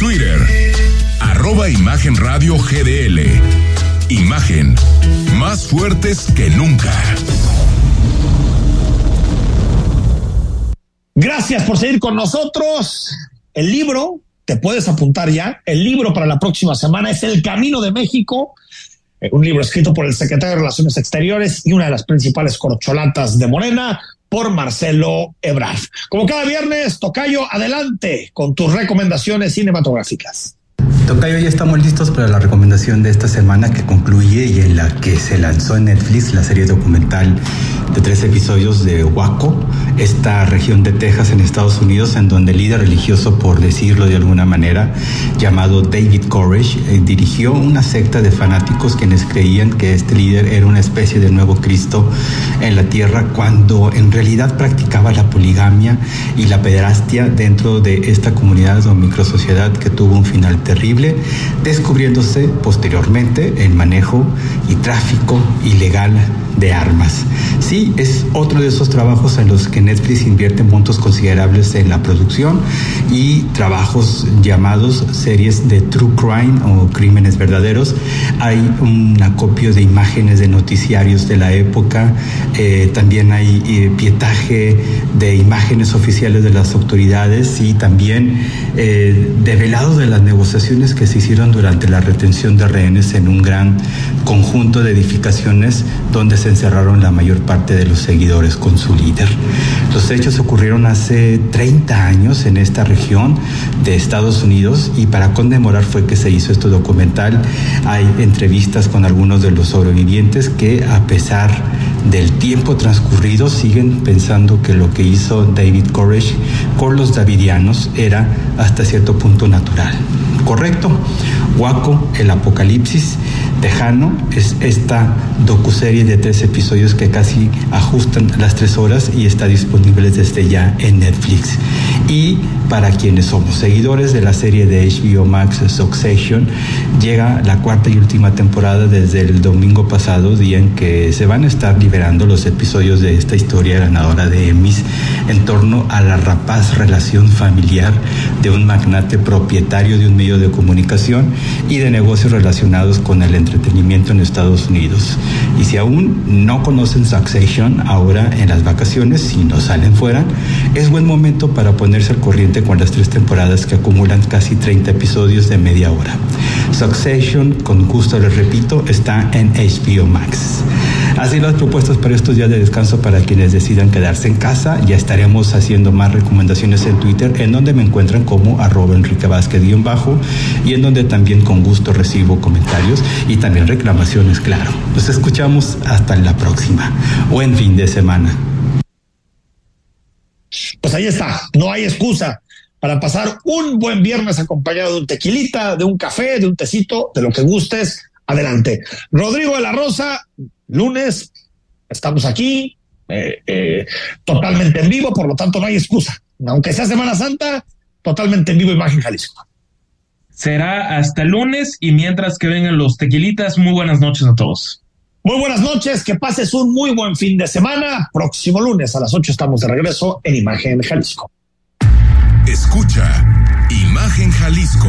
Twitter, arroba GDL. Imagen, más fuertes que nunca. Gracias por seguir con nosotros. El libro, te puedes apuntar ya, el libro para la próxima semana es El Camino de México, eh, un libro escrito por el secretario de Relaciones Exteriores y una de las principales corcholatas de Morena, por Marcelo Ebrard. Como cada viernes, Tocayo, adelante con tus recomendaciones cinematográficas. Tocayo, ya estamos listos para la recomendación de esta semana que concluye y en la que se lanzó en Netflix la serie documental de tres episodios de Waco, esta región de Texas en Estados Unidos, en donde el líder religioso, por decirlo de alguna manera, llamado David Koresh, eh, dirigió una secta de fanáticos quienes creían que este líder era una especie de nuevo Cristo en la tierra, cuando en realidad practicaba la poligamia y la pederastia dentro de esta comunidad o microsociedad que tuvo un final terrible, descubriéndose posteriormente el manejo y tráfico ilegal de armas. Sí, es otro de esos trabajos en los que Netflix invierte montos considerables en la producción y trabajos llamados series de true crime o crímenes verdaderos. Hay un acopio de imágenes de noticiarios de la época, eh, también hay eh, pietaje de imágenes oficiales de las autoridades y también eh, develado de las negociaciones que se hicieron durante la retención de rehenes en un gran conjunto de edificaciones donde se encerraron la mayor parte de los seguidores con su líder. Los hechos ocurrieron hace 30 años en esta región de Estados Unidos y para conmemorar fue que se hizo este documental. Hay entrevistas con algunos de los sobrevivientes que a pesar del tiempo transcurrido siguen pensando que lo que hizo David Koresh con los davidianos era hasta cierto punto natural. ¿Correcto? Waco, el apocalipsis tejano, es esta docuserie de tres episodios que casi ajustan las tres horas y está disponible desde ya en Netflix. Y para quienes somos seguidores de la serie de HBO Max Succession, llega la cuarta y última temporada desde el domingo pasado, día en que se van a estar liberando los episodios de esta historia ganadora de Emmys en torno a la rapaz relación familiar de un magnate propietario de un medio de comunicación y de negocios relacionados con el entretenimiento en Estados Unidos. Y si aún no conocen Succession ahora en las vacaciones, si no salen fuera, es buen momento para poner ponerse al corriente con las tres temporadas que acumulan casi 30 episodios de media hora. Succession, con gusto les repito, está en HBO Max. Así las propuestas para estos días de descanso para quienes decidan quedarse en casa. Ya estaremos haciendo más recomendaciones en Twitter, en donde me encuentran como arroba Enrique Vázquez bajo y en donde también con gusto recibo comentarios y también reclamaciones, claro. Nos escuchamos hasta la próxima. Buen fin de semana. Pues ahí está, no hay excusa para pasar un buen viernes acompañado de un tequilita, de un café, de un tecito, de lo que gustes. Adelante. Rodrigo de la Rosa, lunes, estamos aquí, eh, eh, totalmente en vivo, por lo tanto no hay excusa. Aunque sea Semana Santa, totalmente en vivo Imagen Jalisco. Será hasta el lunes y mientras que vengan los tequilitas, muy buenas noches a todos. Muy buenas noches, que pases un muy buen fin de semana. Próximo lunes a las 8 estamos de regreso en Imagen Jalisco. Escucha Imagen Jalisco